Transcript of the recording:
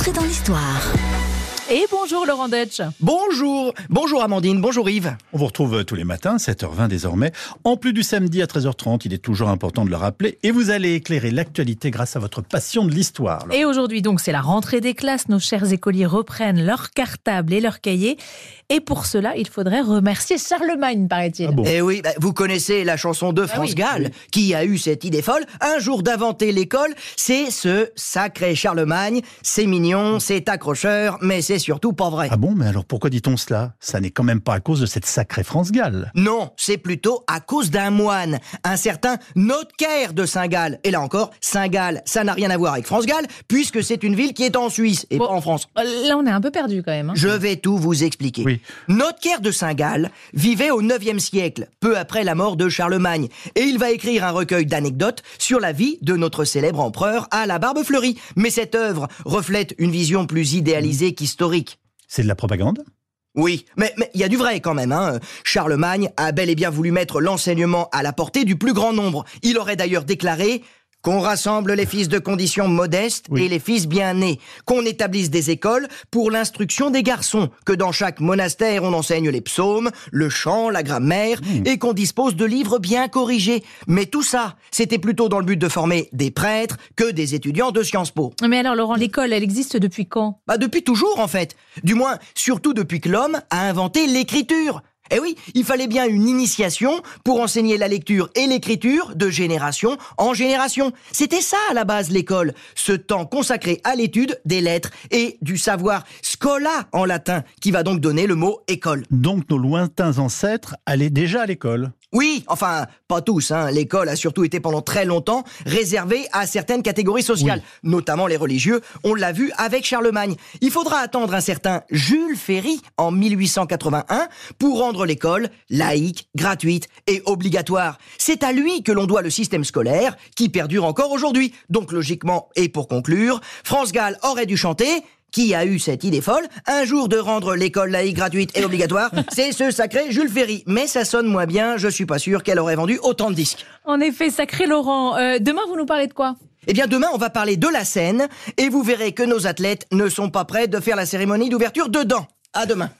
Entrez dans l'histoire. Et bonjour Laurent Deutsch. Bonjour, bonjour Amandine, bonjour Yves. On vous retrouve tous les matins, 7h20 désormais. En plus du samedi à 13h30, il est toujours important de le rappeler. Et vous allez éclairer l'actualité grâce à votre passion de l'histoire. Et aujourd'hui, donc, c'est la rentrée des classes. Nos chers écoliers reprennent leurs cartables et leurs cahiers. Et pour cela, il faudrait remercier Charlemagne, paraît-il. Ah bon Eh oui, bah, vous connaissez la chanson de France oui. Gall, qui a eu cette idée folle, un jour d'inventer l'école, c'est ce sacré Charlemagne, c'est mignon, c'est accrocheur, mais c'est surtout pas vrai. Ah bon, mais alors pourquoi dit-on cela? Ça n'est quand même pas à cause de cette sacrée France-Galles. Non, c'est plutôt à cause d'un moine, un certain Notker de Saint-Gall. Et là encore, Saint-Gall, ça n'a rien à voir avec France-Gall, puisque c'est une ville qui est en Suisse et Bon. pas en France. Là, on est un peu perdu quand même. hein. Je vais tout vous expliquer. Oui. Notker de Saint-Gall vivait au IXe siècle, peu après la mort de Charlemagne, et il va écrire un recueil d'anecdotes sur la vie de notre célèbre empereur à la barbe fleurie. Mais cette œuvre reflète une vision plus idéalisée qu'historique. C'est de la propagande? Oui, mais mais il y a du vrai quand même. Hein. Charlemagne a bel et bien voulu mettre l'enseignement à la portée du plus grand nombre. Il aurait d'ailleurs déclaré qu'on rassemble les fils de conditions modestes Oui. et les fils bien nés, qu'on établisse des écoles pour l'instruction des garçons, que dans chaque monastère on enseigne les psaumes, le chant, la grammaire, et qu'on dispose de livres bien corrigés. Mais tout ça, c'était plutôt dans le but de former des prêtres que des étudiants de Sciences Po. Mais alors, Laurent, l'école, elle existe depuis quand? Bah depuis toujours en fait. Du moins, surtout depuis que l'homme a inventé l'écriture. Eh oui, il fallait bien une initiation pour enseigner la lecture et l'écriture de génération en génération. C'était ça à la base l'école, ce temps consacré à l'étude des lettres et du savoir scola en latin, qui va donc donner le mot école. Donc nos lointains ancêtres allaient déjà à l'école. Oui, enfin, pas tous. Hein. L'école a surtout été pendant très longtemps réservée à certaines catégories sociales, notamment les religieux. On l'a vu avec Charlemagne. Il faudra attendre un certain Jules Ferry en 1881 pour rendre l'école laïque, gratuite et obligatoire. C'est à lui que l'on doit le système scolaire qui perdure encore aujourd'hui. Donc logiquement, et pour conclure, France Gall aurait dû chanter qui a eu cette idée folle un jour de rendre l'école laïque gratuite et obligatoire C'est ce sacré Jules Ferry. Mais ça sonne moins bien, je suis pas sûr qu'elle aurait vendu autant de disques. En effet, sacré Laurent. Euh, demain, vous nous parlez de quoi? Eh bien demain, on va parler de la scène et vous verrez que nos athlètes ne sont pas prêts de faire la cérémonie d'ouverture dedans. À demain.